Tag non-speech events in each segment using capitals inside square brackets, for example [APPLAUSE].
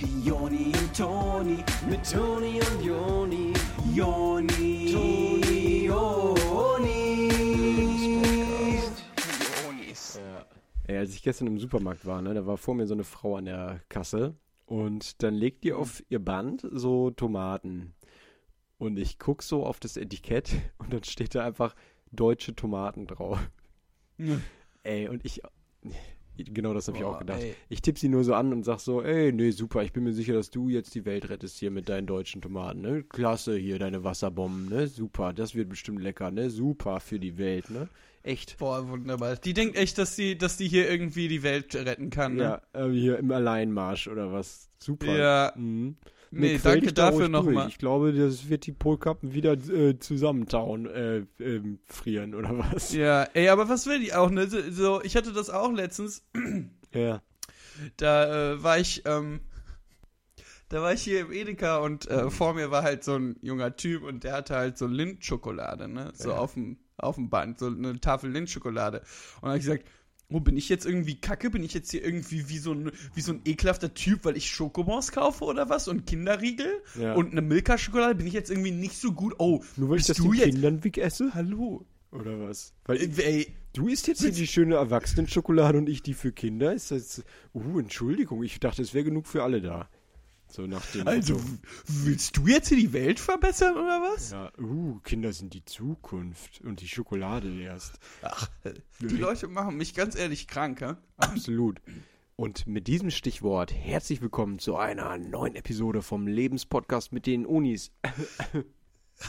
Joni und Toni, mit Toni und Joni, Joni, Toni, Joni. Jonis. Ey, als ich gestern im Supermarkt war, ne, da war vor mir so eine Frau an der Kasse und dann legt die auf ihr Band so Tomaten. Und ich guck so auf das Etikett [LAUGHS] und dann steht da einfach deutsche Tomaten drauf. Ey, und ich. Genau das habe ich auch gedacht. ey. Ich tippe sie nur so an und sag so, ey, nee, super, ich bin mir sicher, dass du jetzt die Welt rettest hier mit deinen deutschen Tomaten, ne? Klasse hier, deine Wasserbomben, ne? Super, das wird bestimmt lecker, ne? Super für die Welt, ne? Echt. Boah, wunderbar. Die denkt echt, dass die, dass die hier irgendwie die Welt retten kann, ne? Ja, äh, hier im Alleinmarsch oder was. Super. Ja. Mhm. Nee, quäl danke da dafür nochmal. Ich glaube, das wird die Polkappen wieder äh, zusammentauen, äh, ähm, frieren oder was. Ja, ey, aber was will die auch, ne? So- ich hatte das auch letztens. Ja. Da äh, war ich, ähm, da war ich hier im Edeka und Mhm. äh, vor mir war halt so ein junger Typ und der hatte halt so Lindschokolade, ne? So Ja. auf dem auf dem Band, so eine Tafel Lindschokolade. Und dann habe ich gesagt, oh, bin ich jetzt irgendwie kacke? Bin ich jetzt hier irgendwie wie so ein, wie so ein ekelhafter Typ, weil ich Schokobons kaufe oder was? Und Kinderriegel? Ja. Und eine Milka-Schokolade? Bin ich jetzt irgendwie nicht so gut? Oh, Nur weil ich das du den jetzt? Kindern wegesse? Hallo? Oder was? Weil Äh, Ey, du isst jetzt hier die schöne Erwachsenenschokolade und ich die für Kinder? Ist das. Uh, Entschuldigung, ich dachte, es wäre genug für alle da. So nach dem. also, willst du jetzt hier die Welt verbessern oder was? Ja, uh, Kinder sind die Zukunft und die Schokolade erst. Ach, die Leute machen mich ganz ehrlich krank, ja? Absolut. Und mit diesem Stichwort herzlich willkommen zu einer neuen Episode vom Lebenspodcast mit den Unis.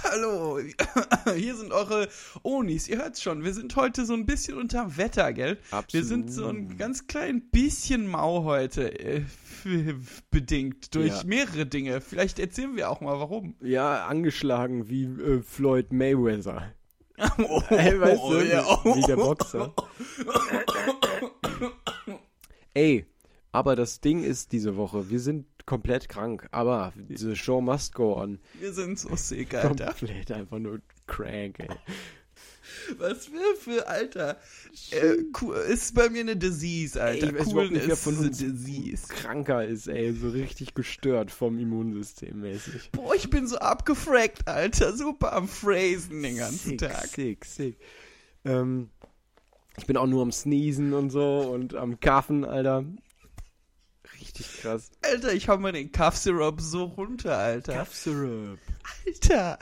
Hallo, [COUGHS] hier sind eure Onis. Ihr hört's schon, wir sind heute so ein bisschen unter Wetter, gell? Wir sind so ein ganz klein bisschen mau heute, äh, [LAUGHS] bedingt durch Ja. mehrere Dinge. Vielleicht erzählen wir auch mal, warum. Ja, angeschlagen wie äh, Floyd Mayweather. [LAUGHS] Oh, Ey, weißt du, ja. wie der Boxer. [COUGHS] Ey, aber das Ding ist diese Woche, wir sind komplett krank, aber diese Show must go on. Wir sind so sick, Alter. Komplett einfach nur crank, ey. Was wir für, Alter. Äh, cool, ist bei mir eine Disease, Alter. Ey, ich weiß cool nicht, wer von uns Disease. kranker ist, ey, so richtig gestört vom Immunsystem mäßig. Boah, ich bin so abgefragt, Alter. Super am Phrasen den ganzen sick, Tag. Sick, sick. Ähm, ich bin auch nur am Sneezen und so und am Kaffen, Alter. Richtig krass. Alter, ich hau mal den Cough Syrup so runter, Alter. Cough Syrup. Alter.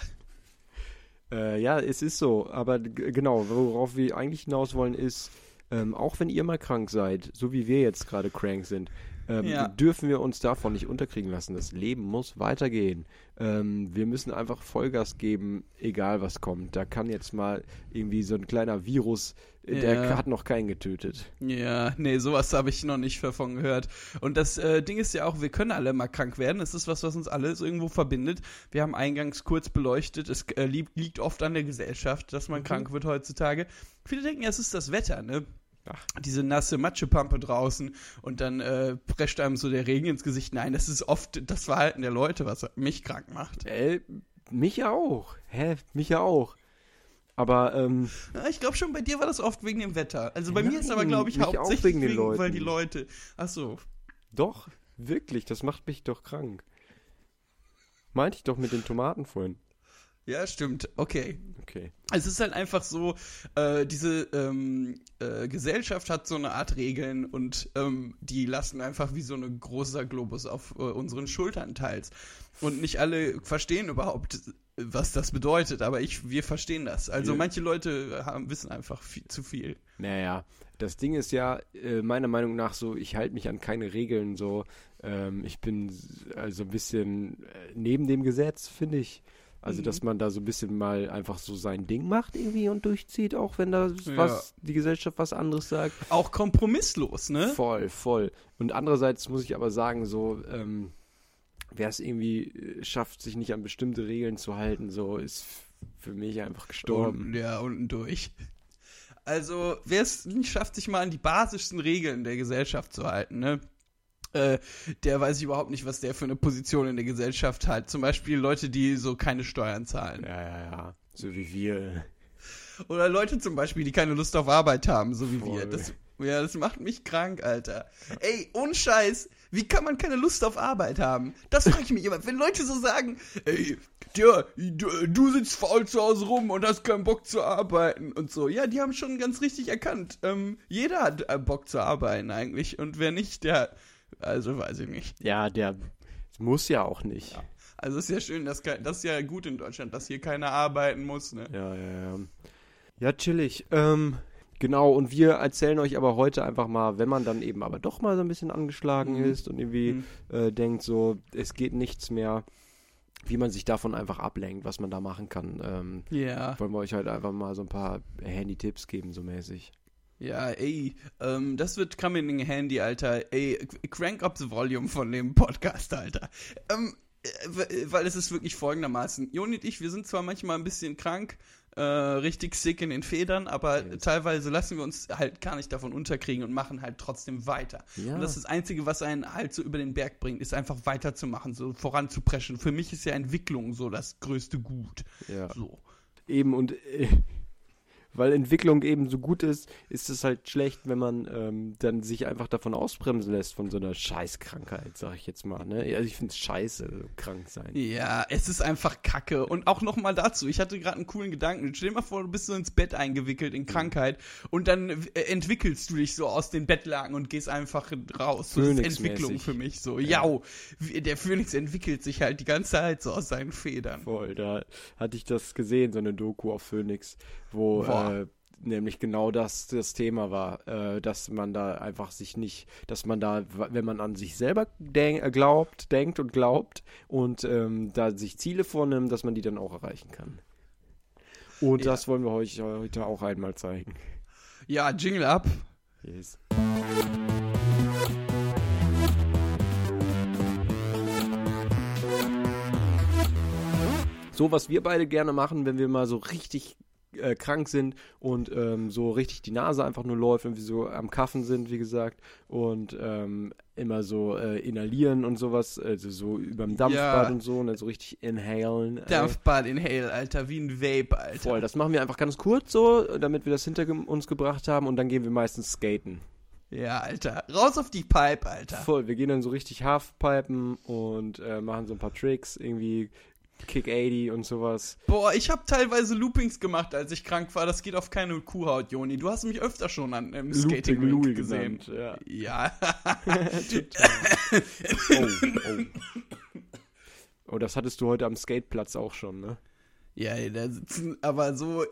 Äh, ja, es ist so. Aber genau, worauf wir eigentlich hinaus wollen, ist, ähm, auch wenn ihr mal krank seid, so wie wir jetzt gerade crank sind, ähm, Ja. dürfen wir uns davon nicht unterkriegen lassen. Das Leben muss weitergehen. Ähm, wir müssen einfach Vollgas geben, egal was kommt. Da kann jetzt mal irgendwie so ein kleiner Virus, äh, der Ja. hat noch keinen getötet. Ja, nee, sowas habe ich noch nicht davon gehört. Und das äh, Ding ist ja auch, wir können alle mal krank werden. Es ist was, was uns alle so irgendwo verbindet. Wir haben eingangs kurz beleuchtet, es äh, liegt, liegt oft an der Gesellschaft, dass man krank wird heutzutage. Viele denken, ja, es ist das Wetter, ne? Ach. Diese nasse Matschepampe draußen und dann äh, prescht einem so der Regen ins Gesicht. Nein, das ist oft das Verhalten der Leute, was mich krank macht. Äh, mich ja auch. Hä? Mich ja auch. Aber, ähm, Ja, ich glaube schon, bei dir war das oft wegen dem Wetter. Also bei mir ist aber, Nein, glaube ich, hauptsächlich wegen wegen, den Leuten. weil die Leute. Ach so. doch, wirklich, das macht mich doch krank. Meinte ich doch mit den Tomaten vorhin. Ja, stimmt. Okay. Okay. Es ist halt einfach so, äh, diese ähm, äh, Gesellschaft hat so eine Art Regeln und ähm, die lassen einfach wie so ein großer Globus auf äh, unseren Schultern teils. Und nicht alle verstehen überhaupt, was das bedeutet, aber ich, wir verstehen das. Also Ja. manche Leute haben, wissen einfach viel, zu viel. Naja, das Ding ist ja, äh, meiner Meinung nach so, ich halte mich an keine Regeln so. Ähm, ich bin also ein bisschen äh, neben dem Gesetz, finde ich. Also, Mhm. dass man da so ein bisschen mal einfach so sein Ding macht irgendwie und durchzieht, auch wenn da Ja. was, die Gesellschaft was anderes sagt. Auch kompromisslos, ne? Voll, voll. Und andererseits muss ich aber sagen, so, ähm, wer es irgendwie äh, schafft, sich nicht an bestimmte Regeln zu halten, so ist für mich einfach gestorben. Und, ja, unten durch. Also, wer es nicht schafft, sich mal an die basischsten Regeln der Gesellschaft zu halten, ne? Äh, der weiß ich überhaupt nicht, was der für eine Position in der Gesellschaft hat. Zum Beispiel Leute, die so keine Steuern zahlen. Ja, ja, ja. So wie wir. Oder Leute zum Beispiel, die keine Lust auf Arbeit haben, so wie wir. Voll. Das, Ja, das macht mich krank, Alter. Ey, ohne Scheiß, wie kann man keine Lust auf Arbeit haben? Das frage ich mich immer. Wenn Leute so sagen, ey, der, du, du sitzt faul zu Hause rum und hast keinen Bock zu arbeiten und so. Ja, die haben schon ganz richtig erkannt. Ähm, jeder hat äh, Bock zu arbeiten eigentlich. Und wer nicht, der, also weiß ich nicht. Ja, der muss ja auch nicht. Also ist ja schön, dass, das ist ja gut in Deutschland, dass hier keiner arbeiten muss, ne? Ja, ja, ja. Ja, chillig. Ähm, genau, und wir erzählen euch aber heute einfach mal, wenn man dann eben aber doch mal so ein bisschen angeschlagen Mhm. ist und irgendwie Mhm. äh, denkt, so, es geht nichts mehr, wie man sich davon einfach ablenkt, was man da machen kann. Ähm, Ja. wollen wir euch halt einfach mal so ein paar Handy-Tipps geben, so mäßig. Ja, ey, ähm, das wird coming in handy, Alter. Ey, crank up the volume von dem Podcast, Alter. Ähm, äh, weil es ist wirklich folgendermaßen. Joni und ich, wir sind zwar manchmal ein bisschen krank, äh, richtig sick in den Federn, aber Yes. teilweise lassen wir uns halt gar nicht davon unterkriegen und machen halt trotzdem weiter. Ja. Und das ist das Einzige, was einen halt so über den Berg bringt, ist einfach weiterzumachen, so voranzupreschen. Für mich ist ja Entwicklung so das größte Gut. Ja. So. Eben und äh, weil Entwicklung eben so gut ist, ist es halt schlecht, wenn man ähm, dann sich einfach davon ausbremsen lässt von so einer Scheißkrankheit, sag ich jetzt mal. Ne? Also ich finde es scheiße, krank sein. Ja, es ist einfach Kacke. Und auch nochmal dazu, ich hatte gerade einen coolen Gedanken. Stell dir mal vor, du bist so ins Bett eingewickelt in Krankheit und dann äh, entwickelst du dich so aus den Bettlaken und gehst einfach raus. So, das ist. Entwicklung für mich so. Ja, der Phönix entwickelt sich halt die ganze Zeit so aus seinen Federn. Voll, da hatte ich das gesehen, so eine Doku auf Phoenix, wo Boah. Äh, nämlich genau das das Thema war, äh, dass man da einfach sich nicht, dass man da, wenn man an sich selber denk, äh, glaubt, denkt und glaubt und ähm, da sich Ziele vornimmt, dass man die dann auch erreichen kann. Und Ja. das wollen wir euch heute auch einmal zeigen. Ja, Jingle ab. Yes. So, was wir beide gerne machen, wenn wir mal so richtig äh, krank sind und ähm, so richtig die Nase einfach nur läuft, wenn wir so am Kaffen sind, wie gesagt, und ähm, immer so äh, inhalieren und sowas, also so überm Dampfbad Ja. und so, und dann so richtig inhalen. Äh, Dampfbad Inhale, Alter, wie ein Vape, Alter. Voll, das machen wir einfach ganz kurz so, damit wir das hinter uns gebracht haben und dann gehen wir meistens skaten. Ja, Alter. Raus auf die Pipe, Alter. Voll, wir gehen dann so richtig Halfpipen und äh, machen so ein paar Tricks, irgendwie Kick 80 und sowas. Boah, ich habe teilweise Loopings gemacht, als ich krank war. Das geht auf keine Kuhhaut, Joni. Du hast mich öfter schon an im Skating Looping Louis gesehen. genannt, ja. Ja. [LAUGHS] oh, oh. oh, das hattest du heute am Skateplatz auch schon, ne? ja, ey, da sitzen aber so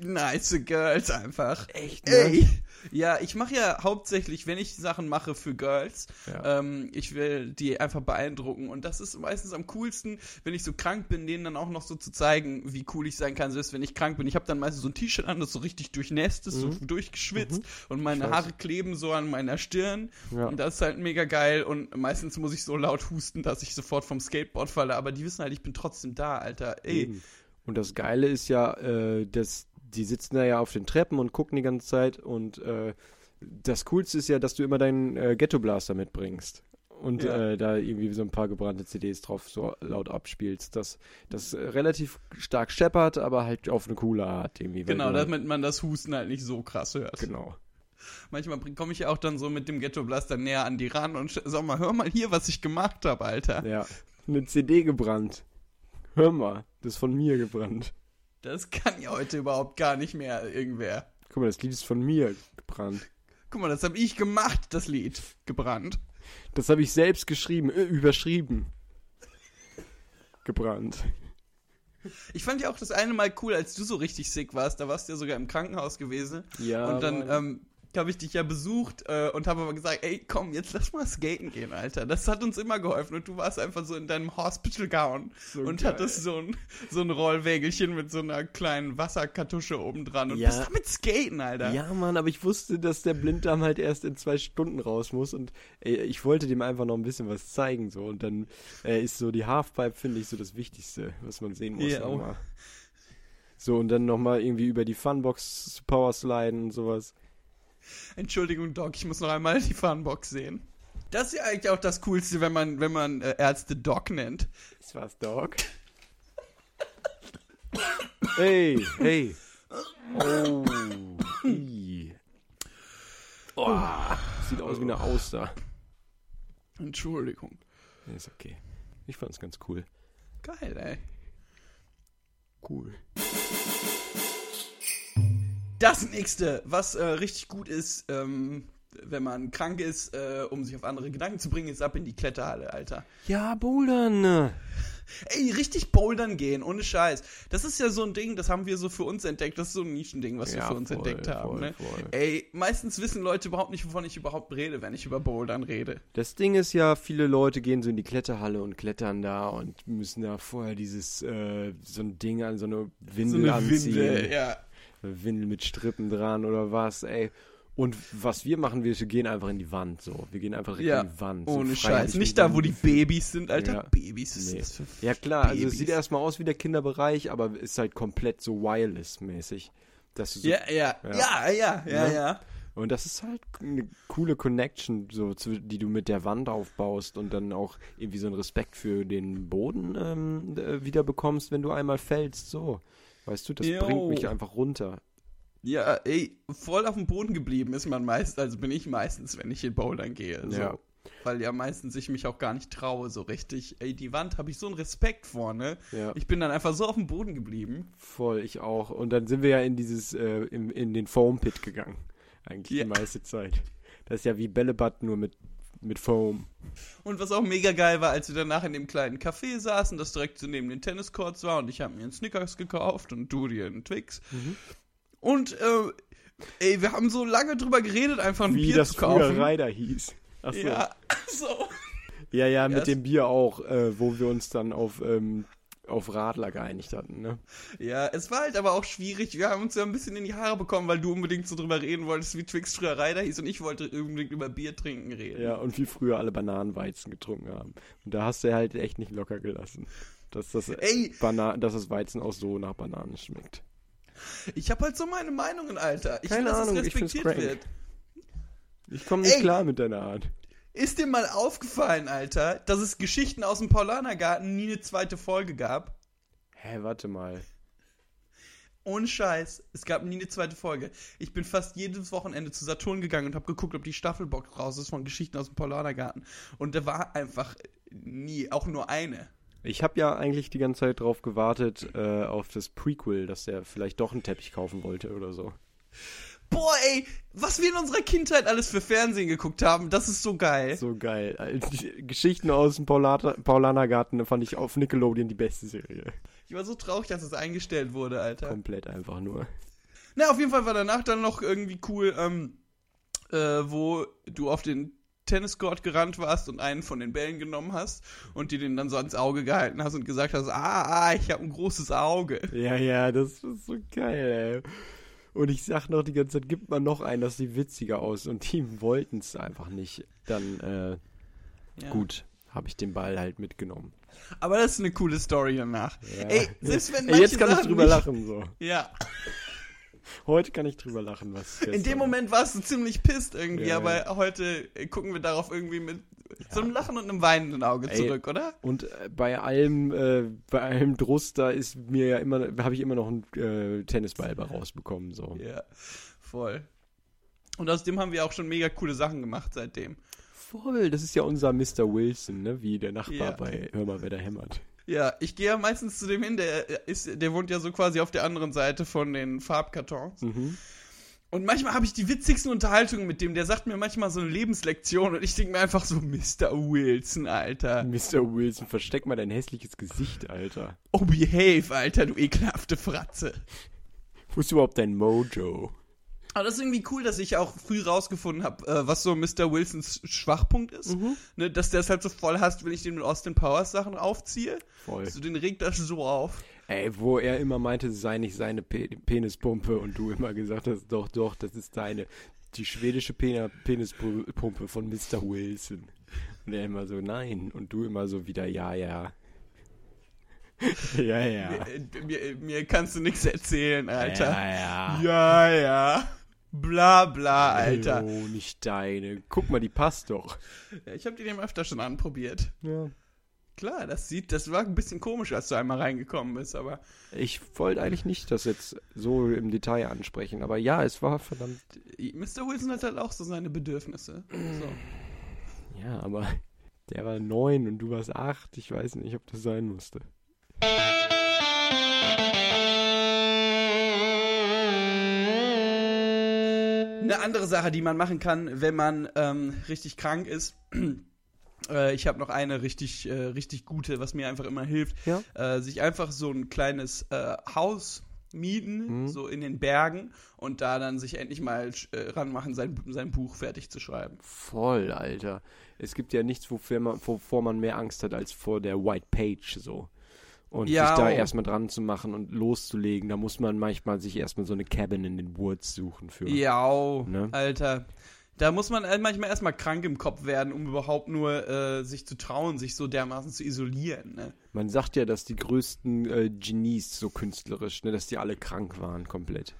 nice Girls einfach. Echt, Ey. Ja, ich mache ja hauptsächlich, wenn ich Sachen mache für Girls, Ja. ähm, ich will die einfach beeindrucken. Und das ist meistens am coolsten, wenn ich so krank bin, denen dann auch noch so zu zeigen, wie cool ich sein kann, selbst wenn ich krank bin. Ich habe dann meistens so ein T-Shirt an, das so richtig durchnässt ist, so durchgeschwitzt und meine Mhm. Ich weiß. Haare kleben so an meiner Stirn. Ja. Und das ist halt mega geil. Und meistens muss ich so laut husten, dass ich sofort vom Skateboard falle. Aber die wissen halt, ich bin trotzdem da, Alter. Ey. Und das Geile ist ja, äh, dass die sitzen da ja auf den Treppen und gucken die ganze Zeit und äh, das Coolste ist ja, dass du immer deinen äh, Ghetto Blaster mitbringst und Ja. äh, da irgendwie so ein paar gebrannte CDs drauf so laut abspielst. Das, das relativ stark scheppert, aber halt auf eine coole Art irgendwie. Genau, damit man das Husten halt nicht so krass hört. Genau. Manchmal komme ich ja auch dann so mit dem Ghetto Blaster näher an die ran und sag mal, hör mal hier, was ich gemacht habe, Alter. Ja. Eine CD gebrannt. Hör mal, das ist von mir gebrannt. Das kann ja heute überhaupt gar nicht mehr irgendwer. Guck mal, das Lied ist von mir gebrannt. Guck mal, das habe ich gemacht, das Lied. Gebrannt. Das habe ich selbst geschrieben, äh, überschrieben. Gebrannt. Ich fand ja auch das eine Mal cool, als du so richtig sick warst. Da warst du ja sogar im Krankenhaus gewesen. Ja. und dann ähm, habe ich dich ja besucht äh, und habe aber gesagt, ey, komm, jetzt lass mal skaten gehen, Alter. Das hat uns immer geholfen. Und du warst einfach so in deinem Hospital Gown So und geil. hattest so ein, so ein Rollwägelchen mit so einer kleinen Wasserkartusche oben dran und Ja. bist damit skaten, Alter. Ja, Mann, aber ich wusste, dass der Blinddarm halt erst in zwei Stunden raus muss und ey, ich wollte dem einfach noch ein bisschen was zeigen so und dann äh, ist so die Halfpipe finde ich so das Wichtigste, was man sehen muss Ja. nochmal. So und dann nochmal irgendwie über die Funbox Powersliden und sowas. [LAUGHS] Entschuldigung, Doc, ich muss noch einmal die Funbox sehen. Das ist ja eigentlich auch das Coolste, wenn man, wenn man äh, Ärzte Doc nennt. Das war's, Dog. [LAUGHS] hey, hey. Oh. i. Oh, sieht aus wie eine Auster. Entschuldigung. Ist okay. Ich fand's ganz cool. Geil, ey. Cool. Das nächste, was äh, richtig gut ist, ähm, wenn man krank ist, äh, um sich auf andere Gedanken zu bringen, ist ab in die Kletterhalle, Alter. Ja, Bouldern. Ey, richtig bouldern gehen, ohne Scheiß. Das ist ja so ein Ding, das haben wir so für uns entdeckt. Das ist so ein Nischending, was wir Ja, für uns voll, entdeckt haben. voll, ne? voll. Ey, meistens wissen Leute überhaupt nicht, wovon ich überhaupt rede, wenn ich über Bouldern rede. Das Ding ist ja, viele Leute gehen so in die Kletterhalle und klettern da und müssen da vorher dieses, äh, so ein Ding an, so eine Windel anziehen. Windel, ja. Windel mit Strippen dran oder was, ey. Und was wir machen, wir gehen einfach in die Wand, so. Wir gehen einfach Ja, in die Wand. so Ohne Scheiß. Nicht da, wo die. Babys sind, Alter. Ja. Babys ist Nee. das für Ja klar, also es Babys. sieht erstmal aus wie der Kinderbereich, aber ist halt komplett so wireless-mäßig. So, Ja, ja, ja, ja, ja, ja, Ne? ja. Und das ist halt eine coole Connection, so, die du mit der Wand aufbaust und dann auch irgendwie so einen Respekt für den Boden ähm, äh, wieder bekommst, wenn du einmal fällst. So, weißt du, das Jo. bringt mich einfach runter. Ja, ey, voll auf dem Boden geblieben ist man meist, also bin ich meistens, wenn ich in Bouldern gehe. So. Ja. Weil ja meistens ich mich auch gar nicht traue, so richtig. Ey, die Wand habe ich so einen Respekt vor, ne? Ja. Ich bin dann einfach so auf dem Boden geblieben. Voll, ich auch. Und dann sind wir ja in dieses, äh, in, in den Foam Pit gegangen. Eigentlich Ja. die meiste Zeit. Das ist ja wie Bällebad, nur mit, mit Foam. Und was auch mega geil war, als wir danach in dem kleinen Café saßen, das direkt so neben den Tenniscourts war und ich habe mir einen Snickers gekauft und du dir einen Twix. Mhm. Und, äh, ey, wir haben so lange drüber geredet, einfach ein Wie Bier das zu früher kaufen. Ryder hieß. Achso. Ja, [LAUGHS] Ja, so. ja, mit Ja, dem Bier auch, äh, wo wir uns dann auf, ähm, auf Radler geeinigt hatten, ne? Ja, es war halt aber auch schwierig. Wir haben uns ja ein bisschen in die Haare bekommen, weil du unbedingt so drüber reden wolltest, wie Twix früher Ryder hieß und ich wollte unbedingt über Bier trinken reden. Ja, und wie früher alle Bananenweizen getrunken haben. Und da hast du halt echt nicht locker gelassen. Dass das, Ey, Bana dass das Weizen auch so nach Bananen schmeckt. ich habe halt so meine Meinungen, Alter. Ich Keine will, dass Ahnung, es ich find's respektiert crank. wird. Ich komme nicht Ey! klar mit deiner Art. Ist dir mal aufgefallen, Alter, dass es Geschichten aus dem Paulanergarten nie eine zweite Folge gab? Hä, warte mal. Ohne Scheiß, es gab nie eine zweite Folge. Ich bin fast jedes Wochenende zu Saturn gegangen und habe geguckt, ob die Staffelbox raus ist von Geschichten aus dem Paulanergarten. Und da war einfach nie, auch nur eine. Ich habe ja eigentlich die ganze Zeit drauf gewartet, äh, auf das Prequel, dass der vielleicht doch einen Teppich kaufen wollte oder so. Boah, ey, was wir in unserer Kindheit alles für Fernsehen geguckt haben, das ist so geil. So geil. Äh, Die Geschichten aus dem Paulata Paulanergarten fand ich auf Nickelodeon die beste Serie. Ich war so traurig, dass es eingestellt wurde, Alter. Komplett einfach nur. Na, auf jeden Fall war danach dann noch irgendwie cool, ähm, äh, wo du auf den Tenniscourt gerannt warst und einen von den Bällen genommen hast und dir den dann so ans Auge gehalten hast und gesagt hast, ah, ah ich habe ein großes Auge. Ja, ja, das ist so geil, ey. Und ich sag noch die ganze Zeit, gibt man noch einen, das sieht witziger aus. Und die [LAUGHS] wollten es einfach nicht. Dann, äh, Ja. gut, habe ich den Ball halt mitgenommen. Aber das ist eine coole Story danach. Ja. Ey, selbst wenn [LAUGHS] Ey, jetzt kann ich Sachen drüber nicht- lachen, so. Ja, [LAUGHS] Heute kann ich drüber lachen, was in dem Moment warst du ziemlich pisst irgendwie, Ja, aber heute äh, gucken wir darauf irgendwie mit [LAUGHS] so einem Lachen und einem weinenden Auge Ey. zurück, oder? Und äh, bei allem, äh, bei allem Drust, da ist mir ja immer, habe ich immer noch einen äh, Tennisball rausbekommen, so. Ja, voll. Und aus dem haben wir auch schon mega coole Sachen gemacht seitdem. Voll, das ist ja unser Mr. Wilson, ne? Wie der Nachbar Ja. bei Hör mal, wer da hämmert. Ja, ich gehe ja meistens zu dem hin, der ist, der wohnt ja so quasi auf der anderen Seite von den Farbkartons. Mhm. Und manchmal habe ich die witzigsten Unterhaltungen mit dem. Der sagt mir manchmal so eine Lebenslektion und ich denke mir einfach so, Mr. Wilson, Alter. Mr. Wilson, versteck mal dein hässliches Gesicht, Alter. Oh, behave, Alter, du ekelhafte Fratze. Wo ist überhaupt dein Mojo? Aber das ist irgendwie cool, dass ich auch früh rausgefunden habe, äh, was so Mr. Wilsons Schwachpunkt ist. Ne, dass der es halt so voll hasst, wenn ich den mit Austin Powers Sachen aufziehe. Voll. So, den regt das so auf. Ey, wo er immer meinte, es sei nicht seine Pe Penispumpe und du immer gesagt hast, doch, doch, das ist deine. Die schwedische Pen Penispumpe von Mr. Wilson. Und er immer so, nein. Und du immer so wieder, ja, ja. [LAUGHS] ja, ja. Mir, mir, mir kannst du nichts erzählen, Alter. Ja, ja. Ja, ja. Bla, bla, Alter. Oh, nicht deine. Guck mal, die passt doch. Ja, ich habe die dem öfter schon anprobiert. Ja. Klar, das sieht, das war ein bisschen komisch, als du einmal reingekommen bist, aber Ich wollte eigentlich nicht das jetzt so im Detail ansprechen, aber ja, es war verdammt. Mr. Wilson hat halt auch so seine Bedürfnisse. So. Ja, aber der war neun und du warst acht. Ich weiß nicht, ob das sein musste. Eine andere Sache, die man machen kann, wenn man ähm, richtig krank ist. Äh, ich habe noch eine richtig, äh, richtig gute, was mir einfach immer hilft. Ja. Äh, sich einfach so ein kleines äh, Haus mieten, Mhm. so in den Bergen und da dann sich endlich mal äh, ranmachen, sein, sein Buch fertig zu schreiben. Voll, Alter. Es gibt ja nichts, wofür man, wovor man mehr Angst hat, als vor der White Page so. Und Ja, sich da oh. erstmal dran zu machen und loszulegen, da muss man manchmal sich erstmal so eine Cabin in den Woods suchen für. Ja, oh, Ne? Alter. Da muss man äh, manchmal erstmal krank im Kopf werden, um überhaupt nur äh, sich zu trauen, sich so dermaßen zu isolieren. Ne? Man sagt ja, dass die größten äh, Genies so künstlerisch, ne, dass die alle krank waren komplett.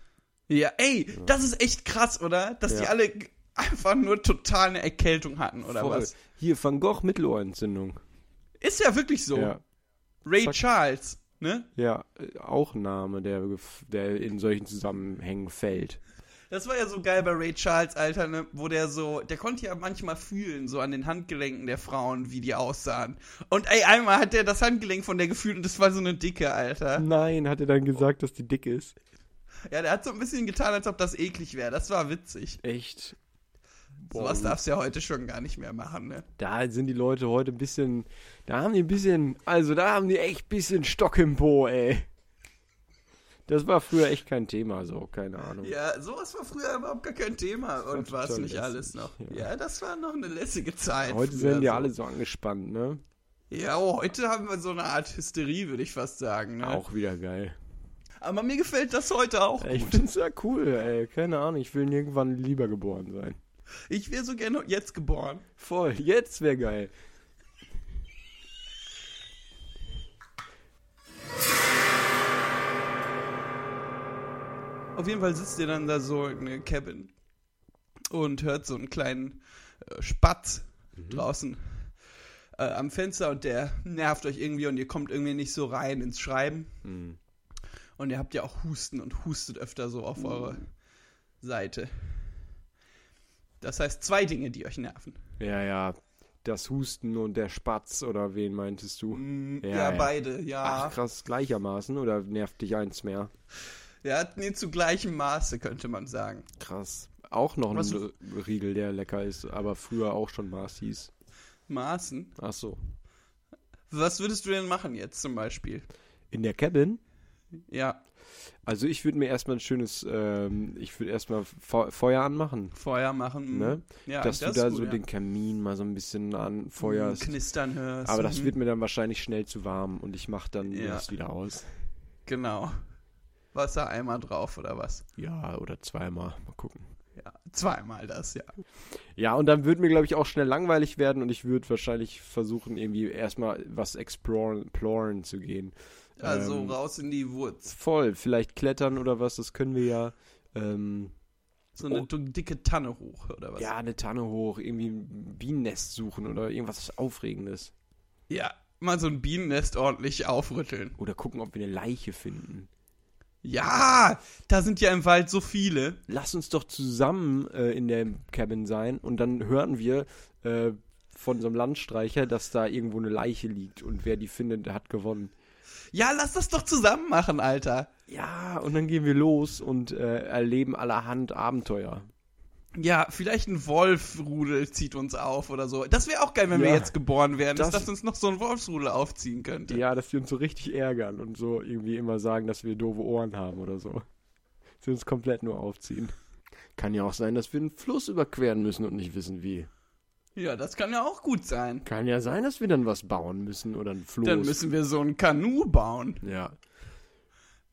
Ja, ey, das ist echt krass, oder? Dass die Ja. alle g- einfach nur total eine Erkältung hatten, oder Voll. was? Hier, Van Gogh Mittelohrentzündung. Ist ja wirklich so. Ja, Ray Zack. Charles, ne? ja, äh, auch ein Name, der, der in solchen Zusammenhängen fällt. Das war ja so geil bei Ray Charles, Alter, ne? Wo der so, der konnte ja manchmal fühlen, so an den Handgelenken der Frauen, wie die aussahen. Und ey, einmal hat der das Handgelenk von der gefühlt und das war so eine dicke, Alter. Nein, hat er dann gesagt, dass die dick ist? Ja, der hat so ein bisschen getan, als ob das eklig wäre. Das war witzig. Echt? Sowas gut. darfst du ja heute schon gar nicht mehr machen, ne? Da sind die Leute heute ein bisschen, da haben die ein bisschen, also da haben die echt ein bisschen Stock im Po, ey. Das war früher echt kein Thema, so, keine Ahnung. Ja, sowas war früher überhaupt gar kein Thema und war total nicht lässig, alles noch. ja. Ja. das war noch eine lässige Zeit. Heute sind die so. alle so angespannt, ne? Ja, oh, heute haben wir so eine Art Hysterie, würde ich fast sagen. Ne? Auch wieder geil. Aber mir gefällt das heute auch Ich gut. find's ja cool, ey. Keine Ahnung, ich will irgendwann lieber geboren sein. Ich wäre so gerne jetzt geboren. Voll, jetzt wäre geil. Auf jeden Fall sitzt ihr dann da so in der Cabin und hört so einen kleinen äh, Spatz draußen äh, am Fenster und der nervt euch irgendwie und ihr kommt irgendwie nicht so rein ins Schreiben. Hm. Und ihr habt ja auch Husten und hustet öfter so auf eure Seite. Das heißt zwei Dinge, die euch nerven. Ja, ja. Das Husten und der Spatz, oder wen meintest du? Mm, Ja, ja, ja. beide, ja. Ach, krass, gleichermaßen, oder nervt dich eins mehr? Ja, nee, zu gleichem Maße, könnte man sagen. Krass. Auch noch ein Was- R- Riegel, der lecker ist, aber früher auch schon Mars hieß. Maßen. Ach so. Was würdest du denn machen jetzt zum Beispiel? In der Cabin? Ja, Also ich würde mir erstmal ein schönes, ähm, ich würde erstmal Fe Feuer anmachen, Feuer machen. ne? Ja, Dass das du da ist so gut, ja. den Kamin mal so ein bisschen anfeuerst. Knistern hörst. Aber das mhm. wird mir dann wahrscheinlich schnell zu warm und ich mache dann Ja. das wieder aus. Genau. Wassereimer drauf oder was? Ja, oder zweimal. Mal gucken. Ja, zweimal das, ja. Ja, und dann würde mir, glaube ich, auch schnell langweilig werden und ich würde wahrscheinlich versuchen, irgendwie erstmal was exploren, exploren zu gehen. Also Ähm, raus in die Woods. Voll, vielleicht klettern oder was, das können wir ja. Ähm, So eine Oh. dicke Tanne hoch oder was? ja, eine Tanne hoch, irgendwie ein Bienennest suchen oder irgendwas Aufregendes. Ja, mal so ein Bienennest ordentlich aufrütteln. Oder gucken, ob wir eine Leiche finden. Ja, da sind ja im Wald so viele. Lass uns doch zusammen äh, in der Cabin sein und dann hören wir äh, von so einem Landstreicher, dass da irgendwo eine Leiche liegt und wer die findet, der hat gewonnen. Ja, lass das doch zusammen machen, Alter. Ja, und dann gehen wir los und äh, erleben allerhand Abenteuer. Ja, vielleicht ein Wolfrudel zieht uns auf oder so. Das wäre auch geil, wenn wir Ja. jetzt geboren wären, dass Das- das uns noch so ein Wolfsrudel aufziehen könnte. Ja, dass die uns so richtig ärgern und so irgendwie immer sagen, dass wir doofe Ohren haben oder so. Sie uns komplett nur aufziehen. Kann ja auch sein, dass wir einen Fluss überqueren müssen und nicht wissen wie. Ja, das kann ja auch gut sein. Kann ja sein, dass wir dann was bauen müssen oder einen Floß. Dann müssen wir so ein Kanu bauen. ja.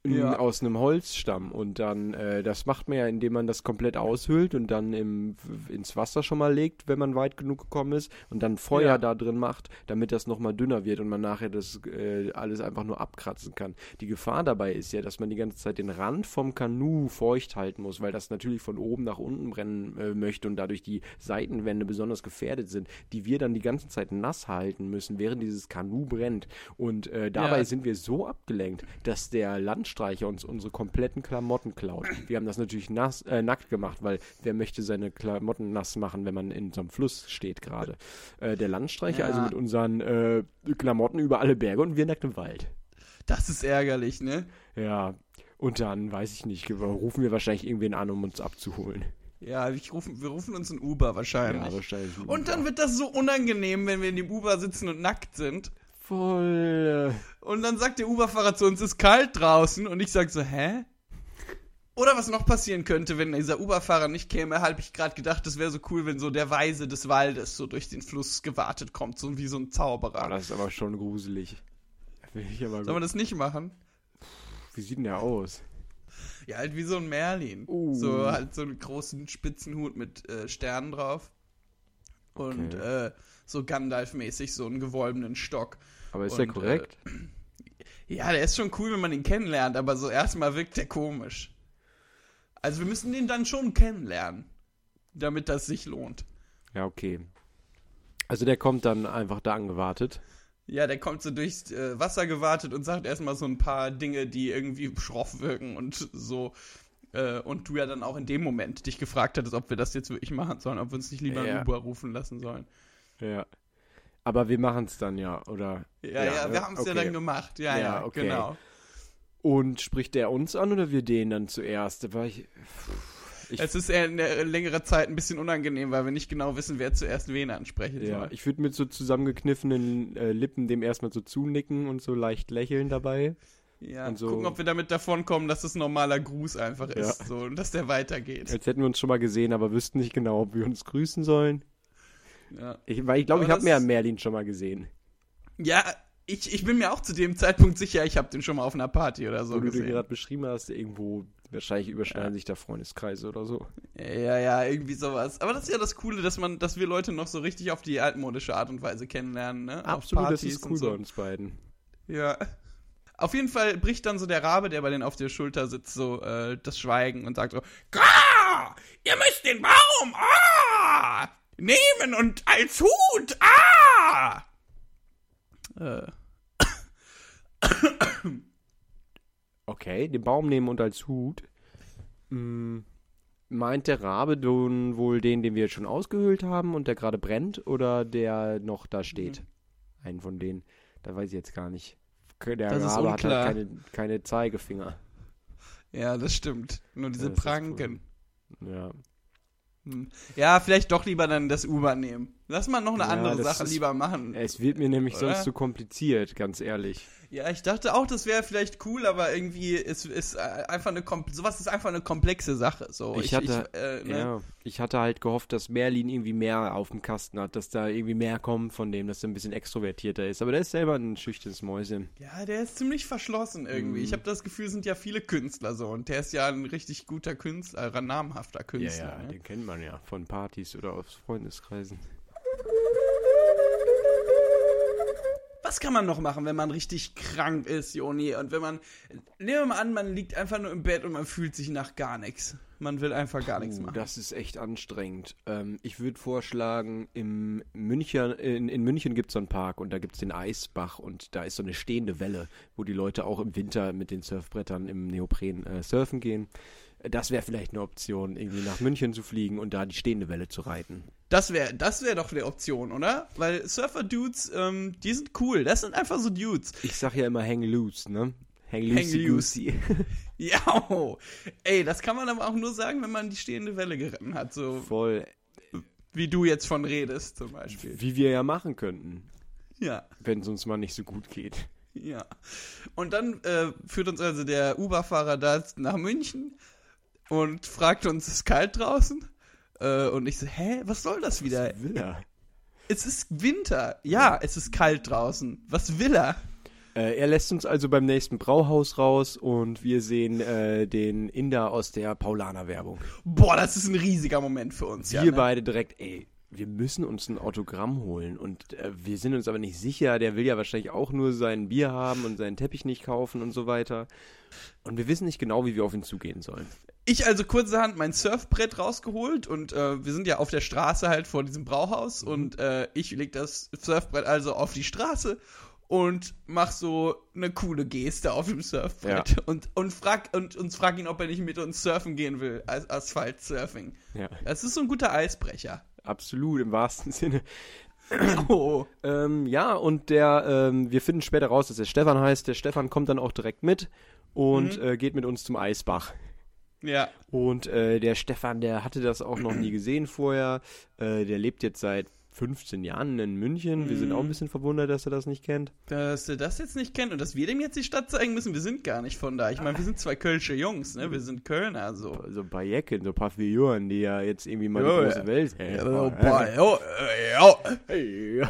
Ja. aus einem Holzstamm. Und dann, äh, das macht man ja, indem man das komplett aushöhlt und dann im, ins Wasser schon mal legt, wenn man weit genug gekommen ist, und dann Feuer Ja. da drin macht, damit das nochmal dünner wird und man nachher das äh, alles einfach nur abkratzen kann. Die Gefahr dabei ist ja, dass man die ganze Zeit den Rand vom Kanu feucht halten muss, weil das natürlich von oben nach unten brennen äh, möchte und dadurch die Seitenwände besonders gefährdet sind, die wir dann die ganze Zeit nass halten müssen, während dieses Kanu brennt. Und äh, dabei Ja. sind wir so abgelenkt, dass der Landstreicher uns unsere kompletten Klamotten klaut. Wir haben das natürlich nass, äh, nackt gemacht, weil wer möchte seine Klamotten nass machen, wenn man in so einem Fluss steht gerade. Äh, der Landstreicher Ja. also mit unseren äh, Klamotten über alle Berge und wir nackt im Wald. Das ist ärgerlich, ne? Ja, und dann, weiß ich nicht, rufen wir wahrscheinlich irgendwen an, um uns abzuholen. Ja, rufen, wir rufen uns ein Uber wahrscheinlich. Ja, wahrscheinlich. und dann wird das so unangenehm, wenn wir in dem Uber sitzen und nackt sind. Voll. Und dann sagt der Uberfahrer zu uns, es ist kalt draußen. Und ich sag so, hä? Oder was noch passieren könnte, wenn dieser Uberfahrer nicht käme, habe ich gerade gedacht, das wäre so cool, wenn so der Weise des Waldes so durch den Fluss gewartet kommt, so wie so ein Zauberer. Oh, das ist aber schon gruselig. Sollen wir das nicht machen? Wie sieht denn der aus? Ja, halt wie so ein Merlin. Uh. So halt so einen großen Spitzenhut mit äh, Sternen drauf. Und Okay. äh, so Gandalf-mäßig so einen gewolbenen Stock. Aber ist Und, der korrekt? Ja, der ist schon cool, wenn man ihn kennenlernt, aber so erstmal wirkt der komisch. Also wir müssen den dann schon kennenlernen, damit das sich lohnt. ja, okay. Also der kommt dann einfach da angewartet. Ja, der kommt so durchs äh, Wasser gewartet und sagt erstmal so ein paar Dinge, die irgendwie schroff wirken und so. Äh, und du ja dann auch in dem Moment dich gefragt hattest, ob wir das jetzt wirklich machen sollen, ob wir uns nicht lieber Ja. einen Uber rufen lassen sollen. Ja. Aber wir machen es dann ja, oder? Ja, ja, ne? wir haben es ja Okay. dann gemacht. Ja, Ja, ja, okay. genau. Und spricht der uns an oder wir den dann zuerst? War ich, ich, Es ist eher eine längere Zeit ein bisschen unangenehm, weil wir nicht genau wissen, wer zuerst wen ansprechen ja, soll. ich würde mit so zusammengekniffenen äh, Lippen dem erstmal so zunicken und so leicht lächeln dabei. Ja, Und so- gucken, ob wir damit davonkommen, dass es ein normaler Gruß einfach Ja. ist. So, und dass der weitergeht. Als hätten wir uns schon mal gesehen, aber wüssten nicht genau, ob wir uns grüßen sollen. Ja, Ich, weil ich glaube, ich habe mehr Merlin schon mal gesehen. ja ich, ich bin mir auch zu dem Zeitpunkt sicher, ich habe den schon mal auf einer Party oder so Wo du den gesehen. gerade beschrieben hast, irgendwo, wahrscheinlich überschneiden sich da Freundeskreise oder so. Ja, ja, irgendwie sowas. Aber das ist ja das Coole, dass man, dass wir Leute noch so richtig auf die altmodische Art und Weise kennenlernen, ne? Auf Absolut, das ist cool so. bei uns beiden. Ja. Auf jeden Fall bricht dann so der Rabe, der bei denen auf der Schulter sitzt, so äh, das Schweigen und sagt so! Ihr müsst den Baum ah, nehmen und als Hut ah! Äh, [COUGHS] Okay, den Baum nehmen und als Hut. Mm, meint der Rabe nun wohl den, den wir jetzt schon ausgehöhlt haben und der gerade brennt oder der noch da steht? Einen von denen. Da weiß ich jetzt gar nicht. Der Das Rabe hat halt keine, keine Zeigefinger. ja, das stimmt. Nur diese Ja, Pranken. Ja. Hm. Ja, vielleicht doch lieber dann das Uber nehmen. Lass mal noch eine Ja, andere Sache ist- lieber machen. Es wird mir nämlich Oder? sonst zu kompliziert, ganz ehrlich. Ja, ich dachte auch, das wäre vielleicht cool, aber irgendwie ist, ist äh, einfach eine sowas ist einfach eine komplexe Sache. So, Ich hatte- äh, ne? Ja, ich hatte halt gehofft, dass Merlin irgendwie mehr auf dem Kasten hat, dass da irgendwie mehr kommt von dem, dass er ein bisschen extrovertierter ist. Aber der ist selber ein schüchternes Mäuschen. Ja, der ist ziemlich verschlossen irgendwie. Mhm. Ich habe das Gefühl, es sind ja viele Künstler so und der ist ja ein richtig guter Künstler, ein namhafter Künstler. ne? den kennt man ja von Partys oder aus Freundeskreisen. Was kann man noch machen, wenn man richtig krank ist, Joni? Und wenn man, nehmen wir mal an, man liegt einfach nur im Bett und man fühlt sich nach gar nichts. Man will einfach gar nichts Uh, machen. das ist echt anstrengend. Ähm, ich würde vorschlagen, im München, in, in München gibt es so einen Park und da gibt es den Eisbach und da ist so eine stehende Welle, wo die Leute auch im Winter mit den Surfbrettern im Neopren äh, surfen gehen. Das wäre vielleicht eine Option, irgendwie nach München zu fliegen und da die stehende Welle zu reiten. Das wäre das wär doch eine Option, oder? Weil Surfer-Dudes, ähm, die sind cool. Das sind einfach so Dudes. Ich sag ja immer hang loose, ne? Hang Hang loosey loose. [LAUGHS] Ja, oh. ey, das kann man aber auch nur sagen, wenn man die stehende Welle geritten hat. So Voll, wie du jetzt von redest, zum Beispiel. wie wir ja machen könnten, Ja, wenn es uns mal nicht so gut geht. ja. Und dann äh, führt uns also der Uber-Fahrer da nach München und fragt uns, ist es kalt draußen? Äh, und ich so, hä, was soll das wieder? Will er? Es ist Winter. Ja, es ist kalt draußen. Was will er? Äh, er lässt uns also beim nächsten Brauhaus raus und wir sehen äh, den Inder aus der Paulaner-Werbung. Boah, das ist ein riesiger Moment für uns. Wir ja, ne? beide direkt, ey, wir müssen uns ein Autogramm holen und äh, wir sind uns aber nicht sicher. Der will ja wahrscheinlich auch nur sein Bier haben und seinen Teppich nicht kaufen und so weiter. Und wir wissen nicht genau, wie wir auf ihn zugehen sollen. Ich also kurzerhand mein Surfbrett rausgeholt und äh, wir sind ja auf der Straße halt vor diesem Brauhaus Mhm. und äh, ich leg das Surfbrett also auf die Straße und mach so eine coole Geste auf dem Surfbrett Ja. und, und frag und uns frag ihn, ob er nicht mit uns surfen gehen will, als Asphalt-Surfing. Ja, Das ist so ein guter Eisbrecher. absolut im wahrsten Sinne. [COUGHS] Oh. Ähm, ja, und der, ähm, wir finden später raus, dass er Stefan heißt. Der Stefan kommt dann auch direkt mit und äh, geht mit uns zum Eisbach. Ja. Und äh, der Stefan, der hatte das auch noch nie gesehen vorher. Äh, der lebt jetzt seit 15 Jahren in München. Wir sind auch ein bisschen verwundert, dass er das nicht kennt. Dass er das jetzt nicht kennt und dass wir dem jetzt die Stadt zeigen müssen, wir sind gar nicht von da. Ich meine, wir sind zwei Kölsche Jungs, ne? Wir sind Kölner, so. So ein so ein paar Figuren, die ja jetzt irgendwie mal Ja, die große. Welt Ja, äh, ja. Hey.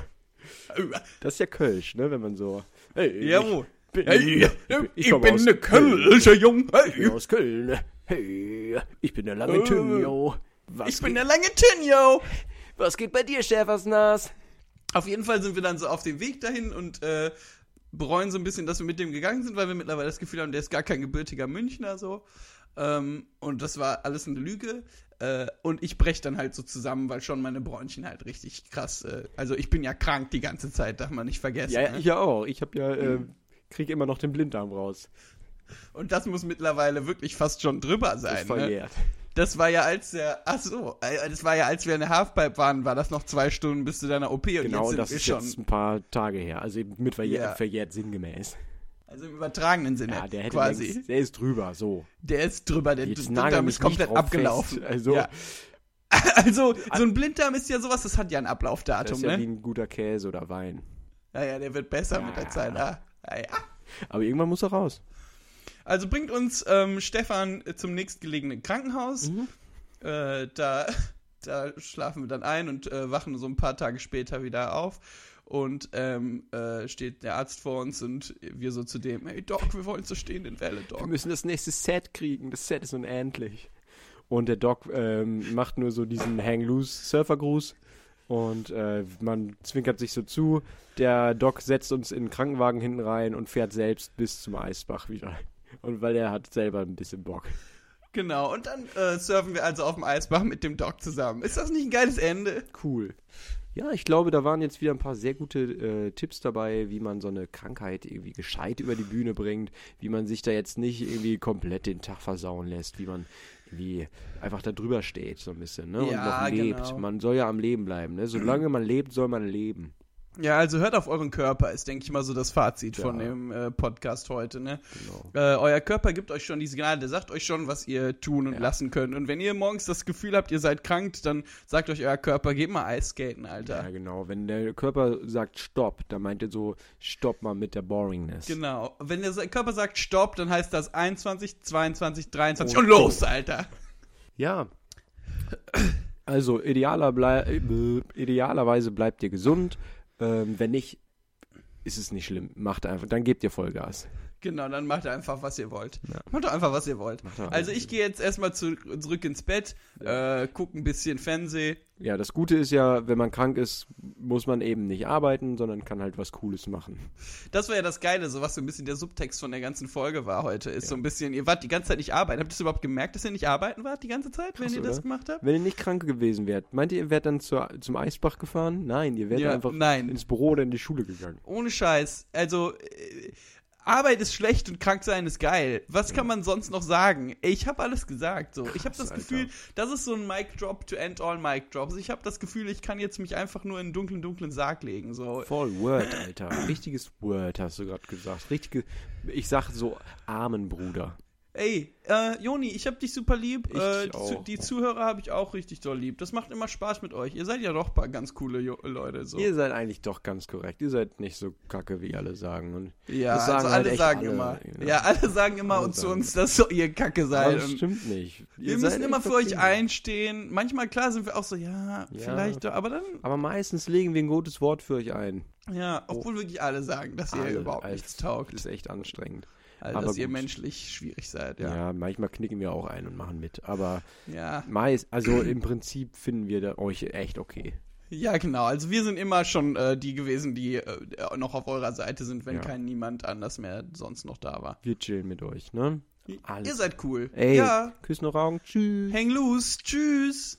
Das ist ja Kölsch, ne, wenn man so. Hey, Jawohl. ich bin, Hey, ich, komm bin aus ne Kölsche Jung. Ich bin Hey, aus Köln. Hey, ich bin der lange Äh, Tünjo. Was, ich bin der lange Tinjo. was geht bei dir, Schäfersnas? Auf jeden Fall sind wir dann so auf dem Weg dahin und äh, bereuen so ein bisschen, dass wir mit dem gegangen sind, weil wir mittlerweile das Gefühl haben, der ist gar kein gebürtiger Münchner so. Ähm, und das war alles eine Lüge. Äh, und ich brech dann halt so zusammen, weil schon meine Bronchien halt richtig krass. Äh, also ich bin ja krank die ganze Zeit, darf man nicht vergessen. Ja, ne? ich auch. Ich hab ja, äh, krieg immer noch den Blinddarm raus. Und das muss mittlerweile wirklich fast schon drüber Ist sein. Ne? verjährt. Das war ja als der, ach so, äh, das war ja als wir in der Halfpipe waren, war das noch zwei Stunden bis zu deiner OP und Genau, jetzt sind das wir ist schon, jetzt ein paar Tage her. Also eben mit verjährt, Ja. verjährt sinngemäß. also im übertragenen Sinne Ja, der hätte quasi. längst, der ist drüber, so. Der ist drüber, der Blinddarm ist komplett abgelaufen. fest. Also, ja. [LAUGHS] also so ein Blinddarm ist ja sowas, das hat ja ein das Ablaufdatum, ist ja wie ne? ein guter Käse oder Wein. Ja, ja, der wird besser mit der Zeit. Ah, ja, ja. Aber irgendwann muss er raus. Also bringt uns ähm, Stefan zum nächstgelegenen Krankenhaus. Mhm. Äh, da, [LAUGHS] da schlafen wir dann ein und äh, wachen so ein paar Tage später wieder auf. Und ähm, äh, steht der Arzt vor uns und wir so zu dem, hey Doc, wir wollen zur stehenden Welle, Wir Doc. müssen das nächste Set kriegen. Das Set ist unendlich. Und der Doc ähm, macht nur so diesen Hang-Loose-Surfergruß. Und äh, man zwinkert sich so zu. Der Doc setzt uns in den Krankenwagen hinten rein und fährt selbst bis zum Eisbach wieder. Und weil er hat selber ein bisschen Bock. Genau, und dann äh, surfen wir also auf dem Eisbach mit dem Doc zusammen. Ist das nicht ein geiles Ende? Cool. Ja, ich glaube, da waren jetzt wieder ein paar sehr gute äh, Tipps dabei, wie man so eine Krankheit irgendwie gescheit über die Bühne bringt, wie man sich da jetzt nicht irgendwie komplett den Tag versauen lässt, wie man irgendwie einfach da drüber steht, so ein bisschen, ne? Ja, und noch lebt. genau. Man soll ja am Leben bleiben, ne? Solange man lebt, soll man leben. Ja, also hört auf euren Körper, ist, denke ich mal, so das Fazit Ja. von dem äh, Podcast heute, ne? Genau. Äh, euer Körper gibt euch schon die Signale, der sagt euch schon, was ihr tun und Ja. lassen könnt. Und wenn ihr morgens das Gefühl habt, ihr seid krank, dann sagt euch euer Körper, geht mal Eisskaten, Alter. Ja, genau. Wenn der Körper sagt Stopp, dann meint er so, stopp mal mit der Boringness. Genau. Wenn der Körper sagt Stopp, dann heißt das 21, 22, 23 Und und los, Alter. Ja. Also idealer blei äh, idealerweise bleibt ihr gesund. Ähm, wenn nicht, ist es nicht schlimm. Macht einfach, dann gebt ihr Vollgas. Genau, dann macht einfach, was ihr wollt. Ja. Macht doch einfach, was ihr wollt. Also ich gehe jetzt erstmal zu, zurück ins Bett, äh, guck ein bisschen Fernseh. Ja, das Gute ist ja, wenn man krank ist, muss man eben nicht arbeiten, sondern kann halt was Cooles machen. Das war ja das Geile, so was so ein bisschen der Subtext von der ganzen Folge war heute. Ist so ein bisschen, ihr wart die ganze Zeit nicht arbeiten. Habt ihr überhaupt gemerkt, dass ihr nicht arbeiten wart die ganze Zeit, wenn Krass, ihr das oder? gemacht habt? Wenn ihr nicht krank gewesen wärt, meint ihr, ihr wärt dann zur, zum Eisbach gefahren? Nein, ihr wärt Ja, einfach nein. ins Büro oder in die Schule gegangen. Ohne Scheiß. Also, äh, Arbeit ist schlecht und krank sein ist geil. Was kann man sonst noch sagen? Ich habe alles gesagt. So. ich habe das Alter. Gefühl, das ist so ein Mic Drop to end all Mic Drops. Ich habe das Gefühl, ich kann jetzt mich einfach nur in einen dunklen, dunklen Sarg legen. So. Voll Word, Alter. Richtiges Word, hast du gerade gesagt. Richtige, ich sag so Armenbruder. Ey, äh, Joni, ich hab dich super lieb. Äh, die. Zu, die Zuhörer habe ich auch richtig doll lieb. Das macht immer Spaß mit euch. Ihr seid ja doch ein paar ganz coole jo Leute. So. Ihr seid eigentlich doch ganz korrekt. Ihr seid nicht so kacke, wie alle sagen. Und ja, das sagen also halt alle echt sagen alle, immer. ja. Ja, alle sagen immer Alle und zu sagen. uns, dass so ihr Kacke aber seid. das stimmt nicht. wir Ihr müssen seid immer für euch einstehen. Manchmal, klar, sind wir auch so, ja, Ja. vielleicht, doch, aber dann, Aber meistens legen wir ein gutes Wort für euch ein. ja, obwohl wirklich alle sagen, dass ihr Alle, überhaupt nichts taugt. Das ist echt anstrengend. Also, aber dass ihr gut. menschlich schwierig seid, Ja. ja. manchmal knicken wir auch ein und machen mit. Aber Ja, meist, also im Prinzip finden wir euch echt okay. ja genau. Also wir sind immer schon äh, die gewesen, die äh, noch auf eurer Seite sind, wenn Ja. kein niemand anders mehr sonst noch da war. Wir chillen mit euch, ne? Ihr Alles. seid cool. Ey, Ja, Küss noch Augen. Tschüss. hang loose. Tschüss.